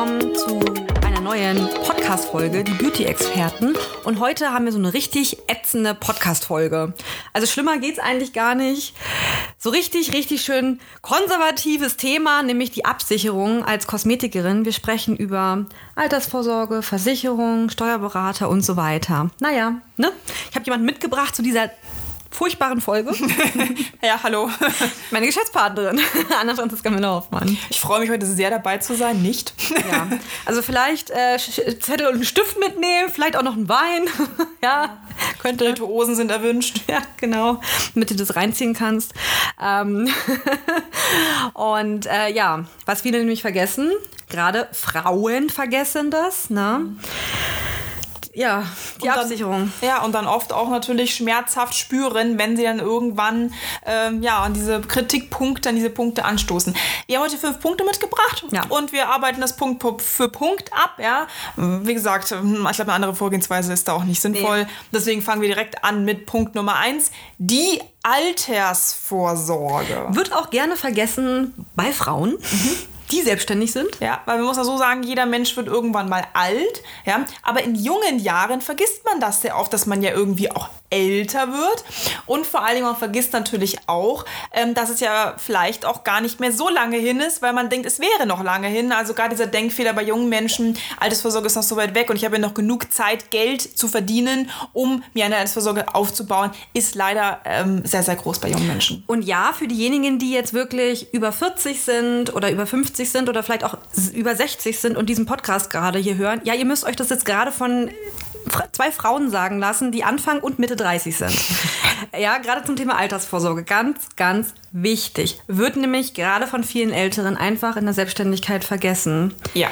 Willkommen zu einer neuen Podcast-Folge, die Beauty-Experten. Und heute haben wir so eine richtig ätzende Podcast-Folge. Also schlimmer geht's eigentlich gar nicht. So richtig, richtig schön konservatives Thema, nämlich die Absicherung als Kosmetikerin. Wir sprechen über Altersvorsorge, Versicherung, Steuerberater und so weiter. Naja, ne? Ich habe jemanden mitgebracht zu dieser furchtbaren Folge. Ja, hallo. Meine Geschäftspartnerin, Anna-Franziska Müller-Hoffmann. Ich freue mich heute sehr dabei zu sein, nicht? Ja, also vielleicht äh, Zettel und einen Stift mitnehmen, vielleicht auch noch einen Wein. ja, könnte. Virtuosen sind erwünscht. Ja, genau, damit du das reinziehen kannst. Ähm und äh, ja, was viele nämlich vergessen, gerade Frauen vergessen das, ne? Ja, die Und dann- Absicherung. Ja, und dann oft auch natürlich schmerzhaft spüren, wenn sie dann irgendwann ähm, ja, an diese Kritikpunkte, an diese Punkte anstoßen. Wir haben heute fünf Punkte mitgebracht Ja. und wir arbeiten das Punkt für Punkt ab. Ja. Wie gesagt, hm, ich glaube, eine andere Vorgehensweise ist da auch nicht sinnvoll. Deswegen fangen wir direkt an mit Punkt Nummer eins, die Altersvorsorge. Wird auch gerne vergessen bei Frauen, die selbstständig sind. Ja, weil man muss ja so sagen, jeder Mensch wird irgendwann mal alt, ja, aber in jungen Jahren vergisst man das sehr oft, dass man ja irgendwie auch älter wird und vor allen Dingen man vergisst natürlich auch, ähm, dass es ja vielleicht auch gar nicht mehr so lange hin ist, weil man denkt, es wäre noch lange hin. Also gerade dieser Denkfehler bei jungen Menschen, Altersvorsorge ist noch so weit weg und ich habe ja noch genug Zeit, Geld zu verdienen, um mir eine Altersvorsorge aufzubauen, ist leider ähm, sehr, sehr groß bei jungen Menschen. Und ja, für diejenigen, die jetzt wirklich über 40 sind oder über 50 sind oder vielleicht auch über 60 sind und diesen Podcast gerade hier hören, ja, ihr müsst euch das jetzt gerade von zwei Frauen sagen lassen, die Anfang und Mitte 30 sind. ja, gerade zum Thema Altersvorsorge. Ganz, ganz wichtig. Wird nämlich gerade von vielen Älteren einfach in der Selbstständigkeit vergessen. Ja.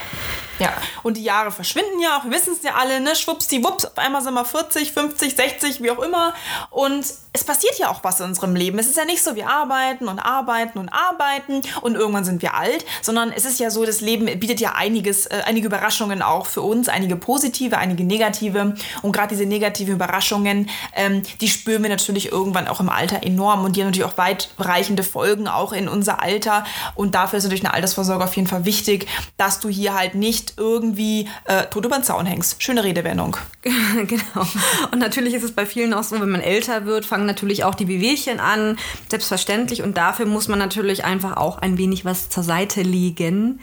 Ja, und die Jahre verschwinden ja auch, wir wissen es ja alle, ne? Schwuppsdiwupps, auf einmal sind wir 40, 50, 60, wie auch immer. Und es passiert ja auch was in unserem Leben. Es ist ja nicht so, wir arbeiten und arbeiten und arbeiten und irgendwann sind wir alt, sondern es ist ja so, das Leben bietet ja einiges, äh, einige Überraschungen auch für uns, einige positive, einige negative. Und gerade diese negativen Überraschungen, ähm, die spüren wir natürlich irgendwann auch im Alter enorm und die haben natürlich auch weitreichende Folgen auch in unser Alter. Und dafür ist natürlich eine Altersvorsorge auf jeden Fall wichtig, dass du hier halt nicht irgendwie äh, tot über den Zaun hängst. Schöne Redewendung. genau. Und natürlich ist es bei vielen auch so, wenn man älter wird, fangen natürlich auch die Wehwehchen an. Selbstverständlich. Und dafür muss man natürlich einfach auch ein wenig was zur Seite legen.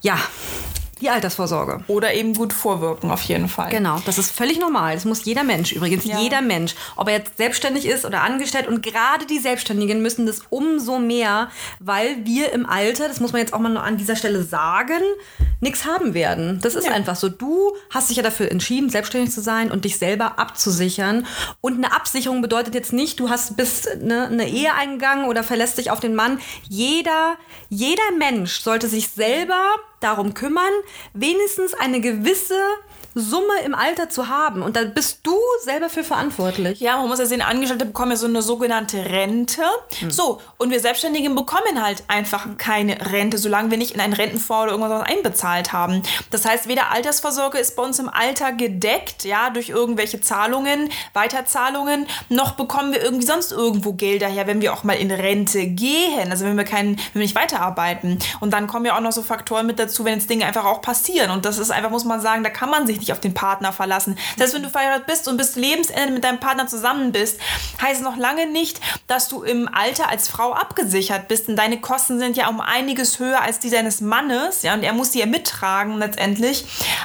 Ja, die Altersvorsorge. Oder eben gut vorwirken, auf jeden Fall. Genau, das ist völlig normal. Das muss jeder Mensch übrigens. Ja. Jeder Mensch. Ob er jetzt selbstständig ist oder angestellt. Und gerade die Selbstständigen müssen das umso mehr, weil wir im Alter, das muss man jetzt auch mal an dieser Stelle sagen, nichts haben werden. Das ist Ja. einfach so. Du hast dich ja dafür entschieden, selbstständig zu sein und dich selber abzusichern. Und eine Absicherung bedeutet jetzt nicht, du hast bist eine, eine Ehe eingegangen oder verlässt dich auf den Mann. Jeder, jeder Mensch sollte sich selber darum kümmern, wenigstens eine gewisse Summe im Alter zu haben. Und da bist du selber für verantwortlich. Ja, man muss ja sehen, Angestellte bekommen ja so eine sogenannte Rente. So, und wir Selbstständigen bekommen halt einfach keine Rente, solange wir nicht in einen Rentenfonds oder irgendwas einbezahlt haben. Das heißt, weder Altersvorsorge ist bei uns im Alter gedeckt, ja, durch irgendwelche Zahlungen, Weiterzahlungen, noch bekommen wir irgendwie sonst irgendwo Gelder her, wenn wir auch mal in Rente gehen, also wenn wir, keinen, wenn wir nicht weiterarbeiten. Und dann kommen ja auch noch so Faktoren mit dazu, wenn jetzt Dinge einfach auch passieren. Und das ist einfach, muss man sagen, da kann man sich nicht auf den Partner verlassen. Das heißt, wenn du verheiratet bist und bis Lebensende mit deinem Partner zusammen bist, heißt noch lange nicht, dass du im Alter als Frau abgesichert bist. Denn deine Kosten sind ja um einiges höher als die deines Mannes. Ja, und er muss die ja mittragen letztendlich.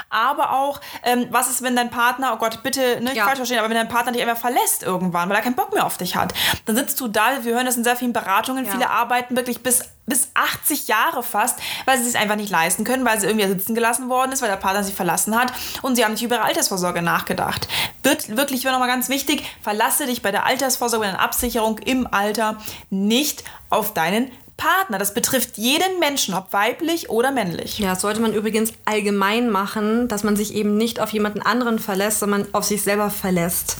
Aber auch, ähm, was ist, wenn dein Partner, oh Gott, bitte nicht Ja. falsch verstehen, aber wenn dein Partner dich einfach verlässt irgendwann, weil er keinen Bock mehr auf dich hat, dann sitzt du da, wir hören das in sehr vielen Beratungen, Ja. viele arbeiten wirklich bis bis 80 Jahre fast, weil sie es einfach nicht leisten können, weil sie irgendwie sitzen gelassen worden ist, weil der Partner sie verlassen hat und sie haben nicht über ihre Altersvorsorge nachgedacht. Wird wirklich nochmal ganz wichtig, verlasse dich bei der Altersvorsorge, bei der Absicherung im Alter nicht auf deinen Partner. Das betrifft jeden Menschen, ob weiblich oder männlich. Ja, das sollte man übrigens allgemein machen, dass man sich eben nicht auf jemanden anderen verlässt, sondern auf sich selber verlässt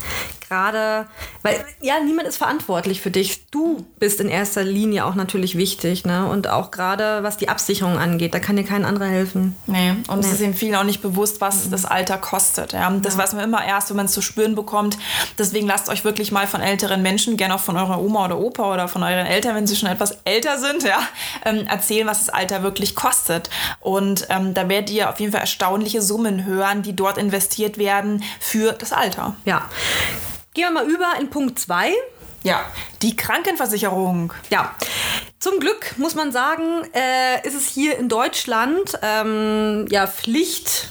gerade, weil ja, niemand ist verantwortlich für dich. Du bist in erster Linie auch natürlich wichtig, ne? Und auch gerade was die Absicherung angeht, da kann dir kein anderer helfen. Nee, und es ist eben vielen auch nicht bewusst, was das Alter kostet. Ja? Das ja. weiß man immer erst, wenn man es zu spüren bekommt. Deswegen lasst euch wirklich mal von älteren Menschen, gerne auch von eurer Oma oder Opa oder von euren Eltern, wenn sie schon etwas älter sind, ja, ähm, erzählen, was das Alter wirklich kostet. Und ähm, da werdet ihr auf jeden Fall erstaunliche Summen hören, die dort investiert werden für das Alter. Ja. Gehen wir mal über in Punkt 2. Ja, die Krankenversicherung. Ja, zum Glück muss man sagen, äh, ist es hier in Deutschland ähm, ja Pflicht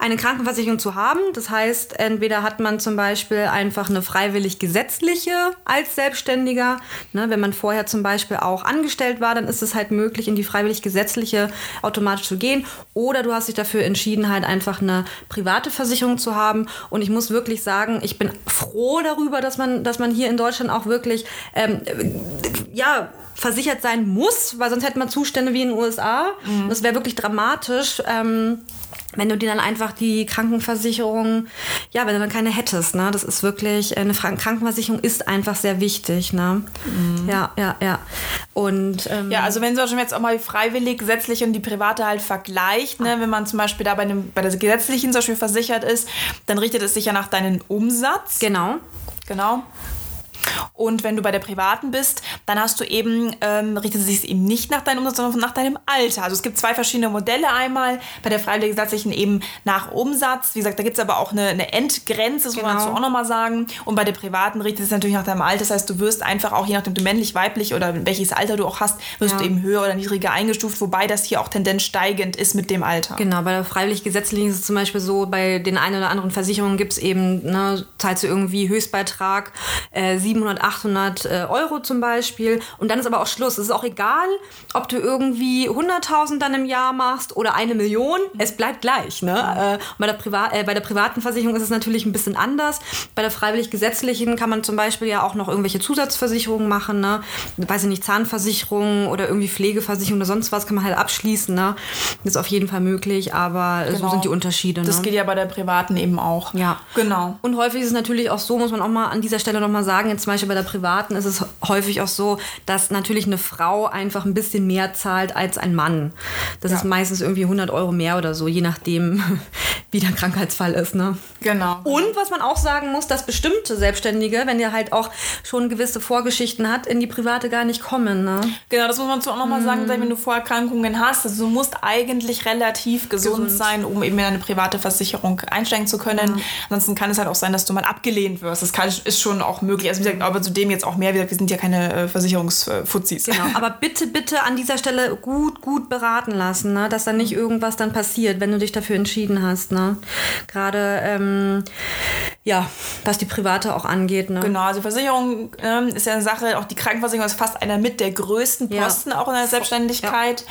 eine Krankenversicherung zu haben. Das heißt, entweder hat man zum Beispiel einfach eine freiwillig gesetzliche als Selbstständiger. Ne, wenn man vorher zum Beispiel auch angestellt war, dann ist es halt möglich, in die freiwillig gesetzliche automatisch zu gehen. Oder du hast dich dafür entschieden, halt einfach eine private Versicherung zu haben. Und ich muss wirklich sagen, ich bin froh darüber, dass man, dass man hier in Deutschland auch wirklich, ähm, ja, versichert sein muss, weil sonst hätte man Zustände wie in den USA. Mhm. Das wäre wirklich dramatisch. Ähm, wenn du dir dann einfach die Krankenversicherung, ja, wenn du dann keine hättest, ne, das ist wirklich, eine Krankenversicherung ist einfach sehr wichtig, ne. Mhm. Ja, ja, ja. Und, ähm, ja, also wenn du jetzt auch mal die freiwillig, gesetzliche und die private halt vergleicht, ne, wenn man zum Beispiel da bei, einem, bei der gesetzlichen zum Beispiel versichert ist, dann richtet es sich ja nach deinem Umsatz. Genau. Genau. Und wenn du bei der privaten bist, dann hast du eben, ähm, richtet es sich eben nicht nach deinem Umsatz, sondern nach deinem Alter. Also es gibt zwei verschiedene Modelle einmal. Bei der freiwilligen gesetzlichen eben nach Umsatz. Wie gesagt, da gibt es aber auch eine, eine Endgrenze, das genau. muss man genau. auch nochmal sagen. Und bei der privaten richtet es sich natürlich nach deinem Alter. Das heißt, du wirst einfach auch, je nachdem du männlich, weiblich oder welches Alter du auch hast, wirst ja. du eben höher oder niedriger eingestuft, wobei das hier auch Tendenz steigend ist mit dem Alter. Genau, bei der freiwillig gesetzlichen ist es zum Beispiel so, bei den einen oder anderen Versicherungen gibt es eben, ne, zahlst du irgendwie Höchstbeitrag äh, 700, 800 äh, Euro zum Beispiel. Und dann ist aber auch Schluss. Es ist auch egal, ob du irgendwie 100.000 dann im Jahr machst oder eine Million. Es bleibt gleich. Ne? Äh, bei, der Priva äh, bei der privaten Versicherung ist es natürlich ein bisschen anders. Bei der freiwillig-gesetzlichen kann man zum Beispiel ja auch noch irgendwelche Zusatzversicherungen machen. Ne? Weiß ich nicht, Zahnversicherung oder irgendwie Pflegeversicherung oder sonst was kann man halt abschließen. Ne? Das ist auf jeden Fall möglich, aber genau. so sind die Unterschiede. Das ne? geht ja bei der privaten eben auch. Ja. Genau. Und häufig ist es natürlich auch so, muss man auch mal an dieser Stelle nochmal sagen, jetzt zum Beispiel bei der privaten ist es häufig auch so, dass natürlich eine Frau einfach ein bisschen mehr zahlt als ein Mann. Das ja. ist meistens irgendwie 100 Euro mehr oder so, je nachdem, wie der Krankheitsfall ist. Ne? Genau. Und was man auch sagen muss, dass bestimmte Selbstständige, wenn der halt auch schon gewisse Vorgeschichten hat, in die private gar nicht kommen. Ne? Genau, das muss man auch nochmal mhm. sagen, wenn du Vorerkrankungen hast. Also du musst eigentlich relativ gesund, gesund, sein, um eben in eine private Versicherung einsteigen zu können. Mhm. Ansonsten kann es halt auch sein, dass du mal abgelehnt wirst. Das kann, ist schon auch möglich. Also wie gesagt, aber zu dem jetzt auch mehr, wir sind ja keine äh, Versicherungsfuzis. Genau, aber bitte, bitte an dieser Stelle gut, gut beraten lassen, ne? dass da nicht irgendwas dann passiert, wenn du dich dafür entschieden hast. Ne? Gerade, ähm, ja, was die private auch angeht. Ne? Genau, also Versicherung ähm, ist ja eine Sache, auch die Krankenversicherung ist fast einer mit der größten Posten ja. auch in der Selbstständigkeit.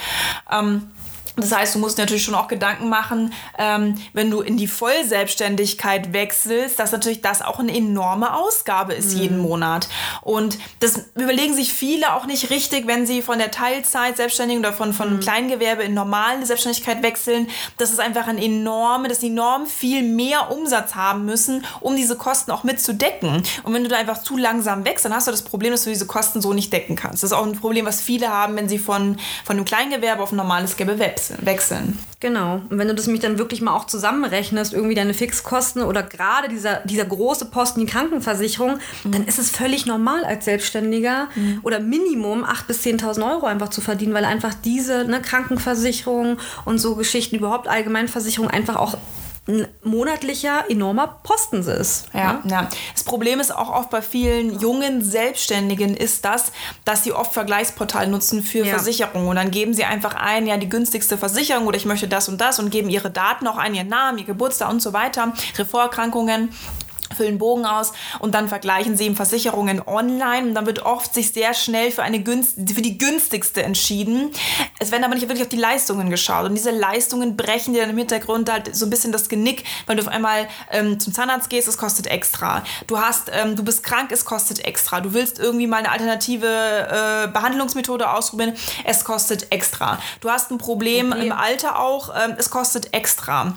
Ja. Ähm, das heißt, du musst natürlich schon auch Gedanken machen, ähm, wenn du in die Vollselbstständigkeit wechselst, dass natürlich das auch eine enorme Ausgabe ist mhm. jeden Monat. Und das überlegen sich viele auch nicht richtig, wenn sie von der Teilzeit Selbstständigen oder von, von mhm. Kleingewerbe in normale Selbstständigkeit wechseln. Das ist einfach ein enorme, dass sie enorm viel mehr Umsatz haben müssen, um diese Kosten auch mitzudecken. Und wenn du da einfach zu langsam wächst, dann hast du das Problem, dass du diese Kosten so nicht decken kannst. Das ist auch ein Problem, was viele haben, wenn sie von, von einem Kleingewerbe auf ein normales Gewerbe wechseln wechseln. Genau. Und wenn du das mich dann wirklich mal auch zusammenrechnest, irgendwie deine Fixkosten oder gerade dieser, dieser große Posten, die Krankenversicherung, mhm. dann ist es völlig normal als Selbstständiger mhm. oder Minimum 8.000 bis 10.000 Euro einfach zu verdienen, weil einfach diese ne, Krankenversicherung und so Geschichten, überhaupt Allgemeinversicherung einfach auch ein monatlicher enormer Posten ist. Ja, ja, ja. Das Problem ist auch oft bei vielen jungen Selbstständigen ist das, dass sie oft Vergleichsportale nutzen für ja. Versicherungen. Und dann geben sie einfach ein, ja, die günstigste Versicherung oder ich möchte das und das und geben ihre Daten auch ein, ihren Namen, ihr Geburtstag und so weiter, ihre Vorerkrankungen füllen Bogen aus und dann vergleichen sie eben Versicherungen online und dann wird oft sich sehr schnell für eine günst für die günstigste entschieden. Es werden aber nicht wirklich auf die Leistungen geschaut und diese Leistungen brechen dir dann im Hintergrund halt so ein bisschen das Genick, weil du auf einmal ähm, zum Zahnarzt gehst, es kostet extra. Du hast, ähm, du bist krank, es kostet extra. Du willst irgendwie mal eine alternative äh, Behandlungsmethode ausprobieren, es kostet extra. Du hast ein Problem okay. im Alter auch, ähm, es kostet extra.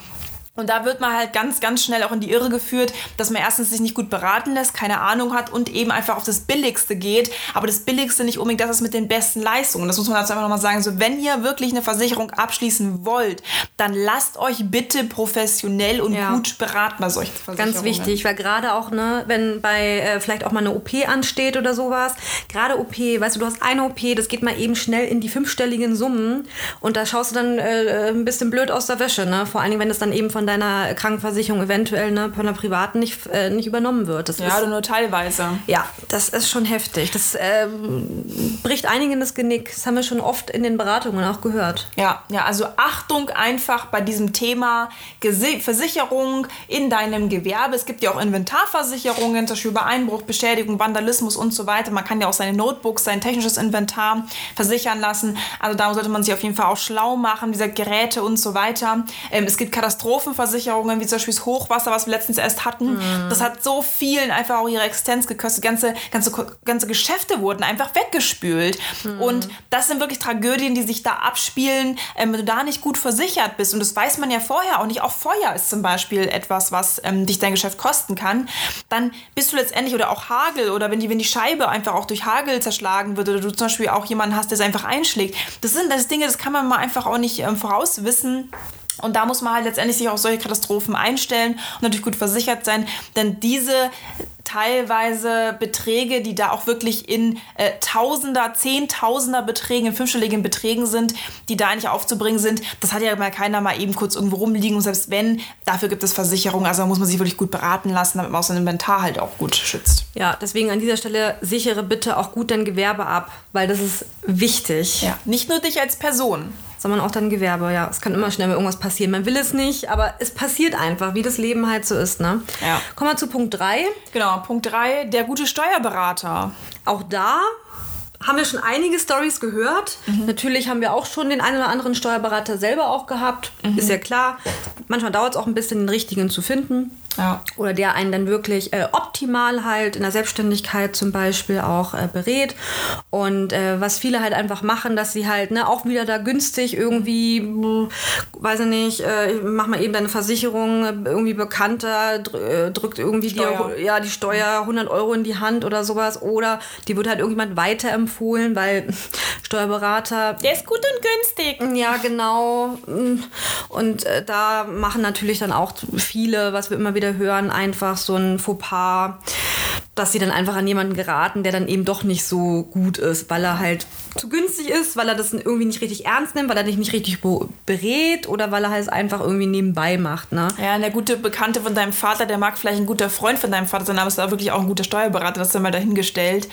Und da wird man halt ganz, ganz schnell auch in die Irre geführt, dass man erstens sich nicht gut beraten lässt, keine Ahnung hat und eben einfach auf das Billigste geht. Aber das Billigste nicht unbedingt das ist mit den besten Leistungen. Das muss man dazu einfach nochmal sagen. So, wenn ihr wirklich eine Versicherung abschließen wollt, dann lasst euch bitte professionell und ja. gut beraten bei solchen Versicherungen. Ganz wichtig, weil gerade auch, ne, wenn bei äh, vielleicht auch mal eine OP ansteht oder sowas, gerade OP, weißt du, du hast eine OP, das geht mal eben schnell in die fünfstelligen Summen und da schaust du dann äh, ein bisschen blöd aus der Wäsche, ne? Vor allen Dingen, wenn es dann eben von deiner Krankenversicherung eventuell ne, von der privaten nicht, äh, nicht übernommen wird. Das ja, ist, nur teilweise. Ja, das ist schon heftig. Das ähm, bricht einigen das Genick. Das haben wir schon oft in den Beratungen auch gehört. Ja, ja, also Achtung einfach bei diesem Thema Gese Versicherung in deinem Gewerbe. Es gibt ja auch Inventarversicherungen, zum Beispiel über Einbruch, Beschädigung, Vandalismus und so weiter. Man kann ja auch seine Notebooks, sein technisches Inventar versichern lassen. Also da sollte man sich auf jeden Fall auch schlau machen, dieser Geräte und so weiter. Ähm, es gibt Katastrophen Versicherungen, wie zum Beispiel das Hochwasser, was wir letztens erst hatten. Mhm. Das hat so vielen einfach auch ihre Existenz gekostet. Ganze, ganze, ganze Geschäfte wurden einfach weggespült. Mhm. Und das sind wirklich Tragödien, die sich da abspielen, ähm, wenn du da nicht gut versichert bist. Und das weiß man ja vorher auch nicht. Auch Feuer ist zum Beispiel etwas, was ähm, dich dein Geschäft kosten kann. Dann bist du letztendlich, oder auch Hagel, oder wenn die, wenn die Scheibe einfach auch durch Hagel zerschlagen wird, oder du zum Beispiel auch jemanden hast, der es einfach einschlägt. Das sind das Dinge, das kann man mal einfach auch nicht ähm, vorauswissen. Und da muss man halt letztendlich sich auf solche Katastrophen einstellen und natürlich gut versichert sein, denn diese teilweise Beträge, die da auch wirklich in äh, Tausender, Zehntausender Beträgen, in fünfstelligen Beträgen sind, die da eigentlich aufzubringen sind, das hat ja mal keiner mal eben kurz irgendwo rumliegen und selbst wenn, dafür gibt es Versicherungen, also da muss man sich wirklich gut beraten lassen, damit man auch sein Inventar halt auch gut schützt. Ja, deswegen an dieser Stelle sichere bitte auch gut dein Gewerbe ab, weil das ist wichtig. Ja, nicht nur dich als Person sondern auch dein Gewerbe. Ja, es kann immer schnell irgendwas passieren. Man will es nicht, aber es passiert einfach, wie das Leben halt so ist. Ne? Ja. Kommen wir zu Punkt 3. Genau, Punkt 3, der gute Steuerberater. Auch da haben wir schon einige Stories gehört. Mhm. Natürlich haben wir auch schon den einen oder anderen Steuerberater selber auch gehabt. Mhm. Ist ja klar. Manchmal dauert es auch ein bisschen, den richtigen zu finden. Ja. Oder der einen dann wirklich äh, optimal halt in der Selbstständigkeit zum Beispiel auch äh, berät. Und äh, was viele halt einfach machen, dass sie halt ne, auch wieder da günstig irgendwie, weiß ich nicht, äh, mach mal eben deine Versicherung irgendwie bekannter, dr äh, drückt irgendwie Steuer. Die, ja, die Steuer 100 Euro in die Hand oder sowas. Oder die wird halt irgendjemand weiterempfohlen, weil Steuerberater. Der ist gut und günstig. Ja, genau. Und äh, da machen natürlich dann auch viele, was wir immer wieder wieder hören, einfach so ein Fauxpas, dass sie dann einfach an jemanden geraten, der dann eben doch nicht so gut ist, weil er halt zu günstig ist, weil er das irgendwie nicht richtig ernst nimmt, weil er dich nicht richtig berät oder weil er halt einfach irgendwie nebenbei macht. Ne? Ja, der gute Bekannte von deinem Vater, der mag vielleicht ein guter Freund von deinem Vater sein, aber ist auch wirklich auch ein guter Steuerberater, das ist dann mal dahingestellt.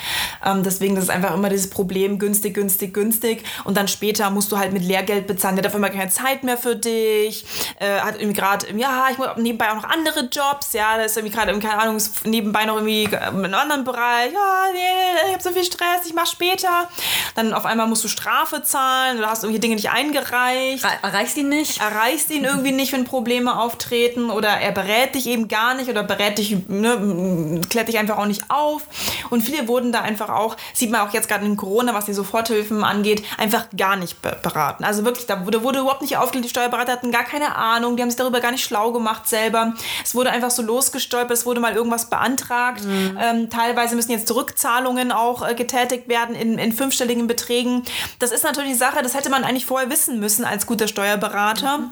Ähm, deswegen das ist einfach immer dieses Problem, günstig, günstig, günstig und dann später musst du halt mit Lehrgeld bezahlen, der hat auf einmal keine Zeit mehr für dich, äh, hat irgendwie gerade, ja, ich muss nebenbei auch noch andere Jobs, ja, da ist irgendwie gerade, keine Ahnung, nebenbei noch irgendwie in einem anderen Bereich, ja, nee, ich habe so viel Stress, ich mach später. Dann auf einmal musst du Strafe zahlen oder hast irgendwie Dinge nicht eingereicht. Erreichst ihn nicht? Erreichst ihn irgendwie nicht, wenn Probleme auftreten oder er berät dich eben gar nicht oder berät dich, ne, klärt dich einfach auch nicht auf. Und viele wurden da einfach auch, sieht man auch jetzt gerade in Corona, was die Soforthilfen angeht, einfach gar nicht beraten. Also wirklich, da wurde, wurde überhaupt nicht aufgelegt, die Steuerberater hatten gar keine Ahnung, die haben sich darüber gar nicht schlau gemacht selber. Es wurde einfach so losgestolpert, es wurde mal irgendwas beantragt. Mhm. Ähm, teilweise müssen jetzt Rückzahlungen auch äh, getätigt werden in, in fünfstelligen Beträgen. Das ist natürlich die Sache, das hätte man eigentlich vorher wissen müssen als guter Steuerberater. Mhm.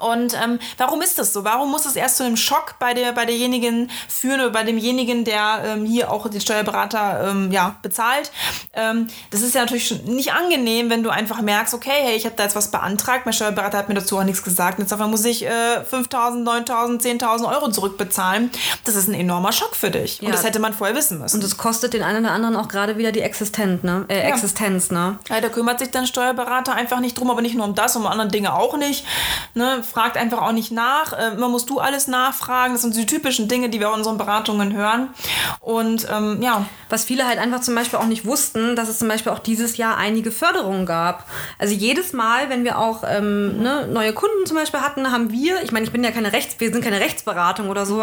Und ähm, warum ist das so? Warum muss es erst zu einem Schock bei, der, bei derjenigen führen oder bei demjenigen, der ähm, hier auch den Steuerberater ähm, ja, bezahlt? Ähm, das ist ja natürlich nicht angenehm, wenn du einfach merkst, okay, hey, ich habe da jetzt was beantragt, mein Steuerberater hat mir dazu auch nichts gesagt, jetzt auf einmal muss ich äh, 5.000, 9.000, 10.000 Euro zurückbezahlen. Das ist ein enormer Schock für dich. Ja. Und das hätte man vorher wissen müssen. Und das kostet den einen oder anderen auch gerade wieder die Existenz, ne? Äh, ja. Existenz, ne? Ja, da kümmert sich dein Steuerberater einfach nicht drum, aber nicht nur um das, um andere Dinge auch nicht. Ne? Fragt einfach auch nicht nach. Äh, immer musst du alles nachfragen. Das sind die typischen Dinge, die wir in unseren Beratungen hören. Und ähm, ja. Was viele halt einfach zum Beispiel auch nicht wussten, dass es zum Beispiel auch dieses Jahr einige Förderungen gab. Also jedes Mal, wenn wir auch ähm, ne, neue Kunden zum Beispiel hatten, haben wir, ich meine, ich bin ja keine Rechts, wir sind keine Rechtsberatung oder so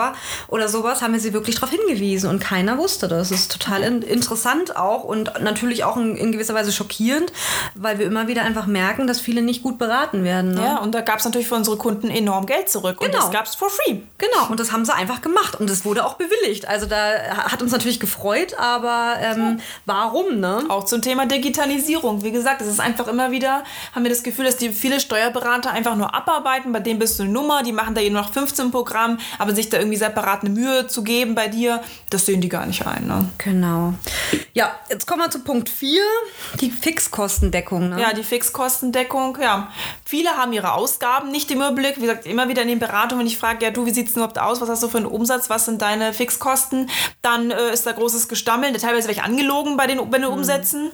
oder sowas, haben wir sie wirklich darauf hingewiesen und keiner wusste das. Das ist total in, interessant auch und natürlich auch in, in, gewisser Weise schockierend, weil wir immer wieder einfach merken, dass viele nicht gut beraten werden. Ne? Ja, und da gab es natürlich für unsere Kunden enorm Geld zurück genau. und das gab es for free. Genau, und das haben sie einfach gemacht und es wurde auch bewilligt. Also da hat uns natürlich gefreut, aber ähm, warum, ne? Auch zum Thema Digitalisierung. Wie gesagt, es ist einfach immer wieder, haben wir das Gefühl, dass die viele Steuerberater einfach nur abarbeiten, bei denen bist du eine Nummer, die machen da jeden noch 15 Programm, aber sich da irgendwie separat eine Mühe zu geben bei dir, das sehen die gar nicht ein. Ne? Genau. Ja, jetzt kommen wir zu Punkt 4, die Fixkostendeckung. Ne? Ja, die Fixkostendeckung, ja. Viele haben ihre Ausgaben nicht im Überblick. Wie gesagt, immer wieder in den Beratungen, wenn ich frage, ja du, wie sieht es überhaupt aus? Was hast du für einen Umsatz? Was sind deine Fixkosten? Dann äh, ist da großes Gestammel. Teilweise werde ich angelogen bei den, bei den mhm.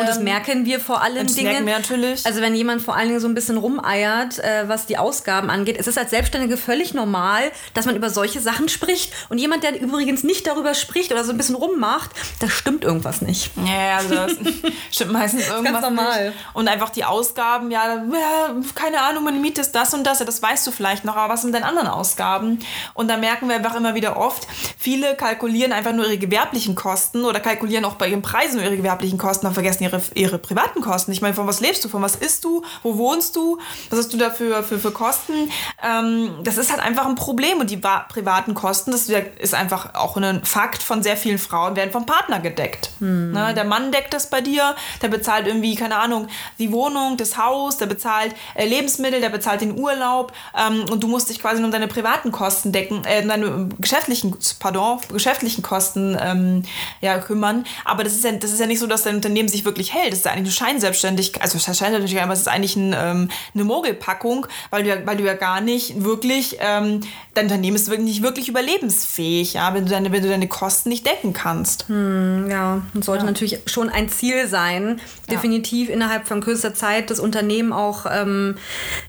Und das ähm, merken wir vor allen Dingen. Merken wir natürlich. Also wenn jemand vor allen Dingen so ein bisschen rumeiert, äh, was die Ausgaben angeht, es ist als Selbstständige völlig normal, dass man über solche Sachen spricht. Und jemand, der übrigens nicht darüber spricht oder so ein bisschen rummacht, da stimmt irgendwas nicht. Ja, also das stimmt meistens irgendwas Ganz normal. Nicht. Und einfach die Ausgaben, ja, ja, keine Ahnung, meine Miete ist das und das, ja, das weißt du vielleicht noch, aber was sind denn anderen Ausgaben? Und da merken wir einfach immer wieder oft, viele kalkulieren einfach nur ihre gewerblichen Kosten oder kalkulieren auch bei ihren Preisen nur ihre gewerblichen Kosten, aber vergessen ihre, ihre privaten Kosten. Ich meine, von was lebst du, von was isst du, wo wohnst du, was hast du dafür für, für Kosten? Ähm, das ist halt einfach ein Problem und die privaten Kosten, das ist einfach auch ein Fakt von sehr vielen Frauen, werden vom Partner gedeckt. Hm. Ne, der Mann deckt das bei dir, der bezahlt irgendwie, keine Ahnung, die Wohnung, das Haus, der bezahlt äh, Lebensmittel, der bezahlt den Urlaub ähm, und du musst dich quasi nur um deine privaten Kosten decken, äh, deine geschäftlichen, pardon, geschäftlichen Kosten ähm, ja, kümmern. Aber das ist ja, das ist ja nicht so, dass dein Unternehmen sich wirklich hält. Das ist eigentlich eine Scheinselbstständigkeit, also Scheinselbstständigkeit, aber es ist eigentlich ein, ähm, eine Mogelpackung, weil du, ja, weil du ja gar nicht wirklich, ähm, dein Unternehmen ist wirklich nicht wirklich überlebensfähig, ja, wenn du deine, wenn du deine Kosten nicht decken kannst. Hm, ja, und sollte ja. natürlich schon ein Ziel sein, definitiv ja. innerhalb von kürzester Zeit das Unternehmen auch ähm,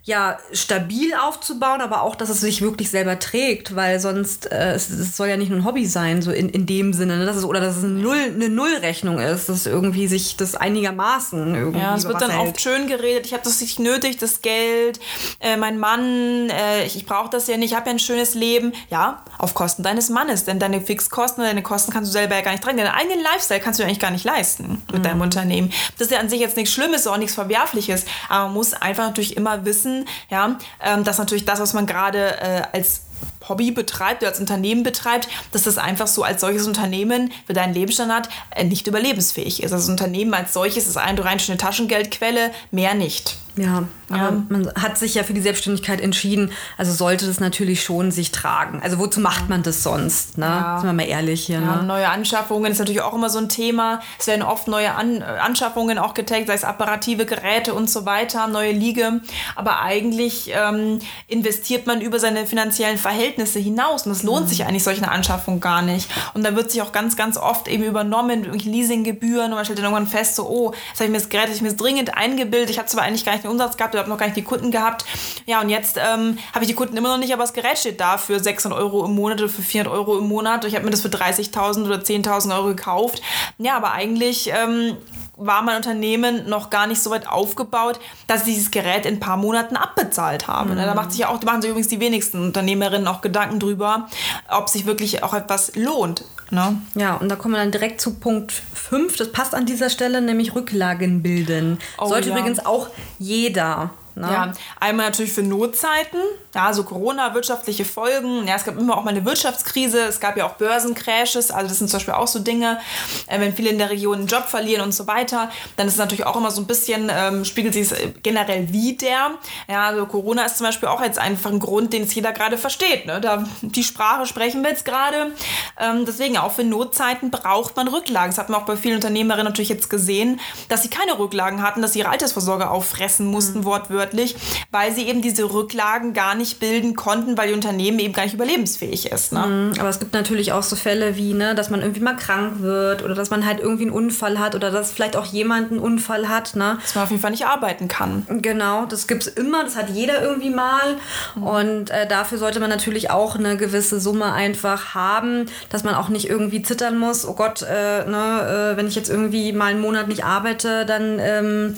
ja, stabil aufzubauen, aber auch, dass es sich wirklich selber trägt, weil sonst, äh, es, es, soll ja nicht nur ein Hobby sein, so in, in dem Sinne, ne? dass es, oder dass es eine, Null, eine Nullrechnung ist, dass irgendwie sich das einigermaßen irgendwie Ja, es wird dann hält. oft schön geredet, ich habe das nicht nötig, das Geld, äh, mein Mann, äh, ich, ich brauche das ja nicht, ich habe ja ein schönes Leben. Ja, auf Kosten deines Mannes, denn deine Fixkosten, deine Kosten kannst du selber ja gar nicht tragen, deinen eigenen Lifestyle kannst du eigentlich gar nicht leisten mit mhm. deinem Unternehmen. Das ist ja an sich jetzt nichts Schlimmes, auch nichts Verwerfliches, aber man muss einfach natürlich immer wissen, ja, ähm, dass natürlich das, was man gerade äh, als Hobby betreibt oder als Unternehmen betreibt, dass das einfach so als solches Unternehmen für deinen Lebensstandard äh, nicht überlebensfähig ist. Also das Unternehmen als solches ist eine rein schöne Taschengeldquelle, mehr nicht. Ja, aber ja. man hat sich ja für die Selbstständigkeit entschieden, also sollte das natürlich schon sich tragen. Also wozu macht man das sonst? Ne? Ja. Sind wir mal ehrlich hier. Ja, ne? Neue Anschaffungen ist natürlich auch immer so ein Thema. Es werden oft neue An Anschaffungen auch getaggt, sei es apparative Geräte und so weiter, neue Liege. Aber eigentlich ähm, investiert man über seine finanziellen Verhältnisse hinaus und es lohnt mhm. sich eigentlich solch eine Anschaffung gar nicht. Und da wird sich auch ganz, ganz oft eben übernommen, Leasinggebühren und man stellt dann irgendwann fest, so, oh, jetzt habe ich mir das Gerät, ich mir das dringend eingebildet, ich habe zwar eigentlich gar nicht den Umsatz gehabt, ich habe noch gar nicht die Kunden gehabt. Ja, und jetzt ähm, habe ich die Kunden immer noch nicht, aber das Gerät steht da für 600 Euro im Monat oder für 400 Euro im Monat. Ich habe mir das für 30.000 oder 10.000 Euro gekauft. Ja, aber eigentlich... Ähm, war mein Unternehmen noch gar nicht so weit aufgebaut, dass ich dieses Gerät in ein paar Monaten abbezahlt habe. Mhm. Da macht sich ja auch, da machen sich übrigens die wenigsten Unternehmerinnen auch Gedanken drüber, ob sich wirklich auch etwas lohnt. Ne? Ja, und da kommen wir dann direkt zu Punkt 5. Das passt an dieser Stelle, nämlich Rücklagen bilden. Oh, Sollte ja. übrigens auch jeder Ne? Ja, einmal natürlich für Notzeiten, ja, so Corona, wirtschaftliche Folgen. Ja, es gab immer auch mal eine Wirtschaftskrise, es gab ja auch Börsencrashes, also das sind zum Beispiel auch so Dinge, äh, wenn viele in der Region einen Job verlieren und so weiter, dann ist es natürlich auch immer so ein bisschen, ähm, spiegelt sich es generell wieder. Ja, also Corona ist zum Beispiel auch jetzt einfach ein Grund, den es jeder gerade versteht. Ne? Da, die Sprache sprechen wir jetzt gerade. Ähm, deswegen auch für Notzeiten braucht man Rücklagen. Das hat man auch bei vielen Unternehmerinnen natürlich jetzt gesehen, dass sie keine Rücklagen hatten, dass sie ihre Altersvorsorge auffressen mussten, mhm. wortwörtlich wortwörtlich, weil sie eben diese Rücklagen gar nicht bilden konnten, weil die Unternehmen eben gar nicht überlebensfähig ist. Ne? Mhm, aber es gibt natürlich auch so Fälle wie, ne, dass man irgendwie mal krank wird oder dass man halt irgendwie einen Unfall hat oder dass vielleicht auch jemand einen Unfall hat. Ne? Dass man auf jeden Fall nicht arbeiten kann. Genau, das gibt es immer, das hat jeder irgendwie mal. Mhm. Und äh, dafür sollte man natürlich auch eine gewisse Summe einfach haben, dass man auch nicht irgendwie zittern muss, oh Gott, äh, ne, äh, wenn ich jetzt irgendwie mal einen Monat nicht arbeite, dann ähm,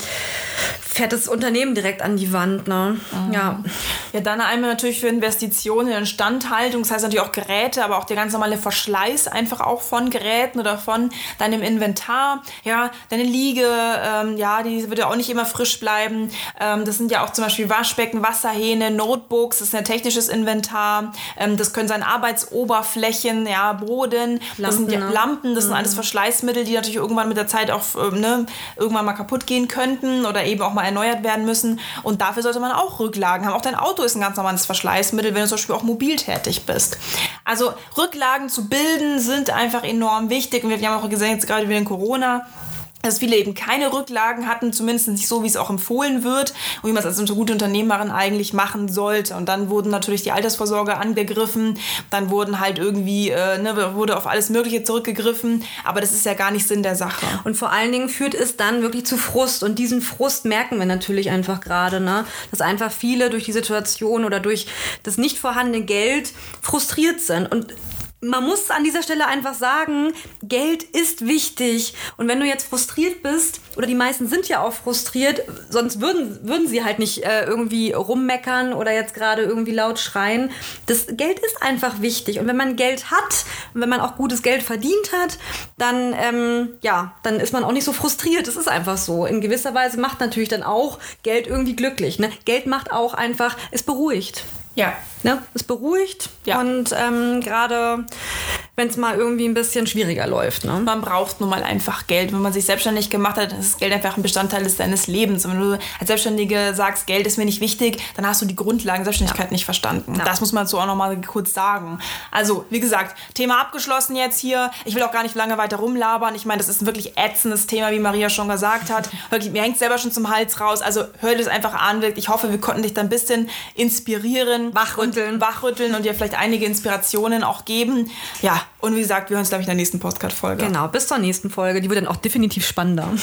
fährt das Unternehmen direkt an die Wand. Ne? Mhm. Ja. ja, dann einmal natürlich für Investitionen in Instandhaltung, das heißt natürlich auch Geräte, aber auch der ganz normale Verschleiß einfach auch von Geräten oder von deinem Inventar. Ja, deine Liege, ähm, ja, die wird ja auch nicht immer frisch bleiben. Ähm, das sind ja auch zum Beispiel Waschbecken, Wasserhähne, Notebooks, das ist ein technisches Inventar. Ähm, das können sein Arbeitsoberflächen, ja, Boden, Lampen, das sind ja ne? Lampen, das mhm. sind alles Verschleißmittel, die natürlich irgendwann mit der Zeit auch äh, ne, irgendwann mal kaputt gehen könnten oder eben auch mal erneuert werden müssen. Und dafür sollte man auch Rücklagen haben. Auch dein Auto ist ein ganz normales Verschleißmittel, wenn du zum Beispiel auch mobil tätig bist. Also Rücklagen zu bilden sind einfach enorm wichtig. Und wir haben auch gesehen, jetzt gerade wieder in Corona, dass viele eben keine Rücklagen hatten, zumindest nicht so, wie es auch empfohlen wird und wie man es als gute Unternehmerin eigentlich machen sollte. Und dann wurden natürlich die Altersvorsorge angegriffen, dann wurden halt irgendwie, äh, ne, wurde auf alles Mögliche zurückgegriffen, aber das ist ja gar nicht Sinn der Sache. Und vor allen Dingen führt es dann wirklich zu Frust und diesen Frust merken wir natürlich einfach gerade, ne? dass einfach viele durch die Situation oder durch das nicht vorhandene Geld frustriert sind und man muss an dieser Stelle einfach sagen, Geld ist wichtig. Und wenn du jetzt frustriert bist, oder die meisten sind ja auch frustriert, sonst würden, würden sie halt nicht äh, irgendwie rummeckern oder jetzt gerade irgendwie laut schreien. Das Geld ist einfach wichtig. Und wenn man Geld hat und wenn man auch gutes Geld verdient hat, dann, ähm, ja, dann ist man auch nicht so frustriert. Das ist einfach so. In gewisser Weise macht natürlich dann auch Geld irgendwie glücklich. Ne? Geld macht auch einfach, es beruhigt. Ja. Ne? Es beruhigt ja. und ähm, gerade wenn es mal irgendwie ein bisschen schwieriger läuft. Ne? Man braucht nun mal einfach Geld. Wenn man sich selbstständig gemacht hat, ist Geld einfach ein Bestandteil deines Lebens. Und wenn du als Selbstständige sagst, Geld ist mir nicht wichtig, dann hast du die Grundlagen Selbstständigkeit ja. nicht verstanden. Ja. Das muss man so auch noch mal kurz sagen. Also, wie gesagt, Thema abgeschlossen jetzt hier. Ich will auch gar nicht lange weiter rumlabern. Ich meine, das ist ein wirklich ätzendes Thema, wie Maria schon gesagt hat. Wirklich, mir hängt selber schon zum Hals raus. Also, hör dir das einfach an. Ich hoffe, wir konnten dich dann ein bisschen inspirieren. Wachrütteln. Und wachrütteln und dir vielleicht einige Inspirationen auch geben. Ja, und wie gesagt, wir hören uns, glaube ich, in der nächsten Podcast-Folge. Genau, bis zur nächsten Folge. Die wird dann auch definitiv spannender.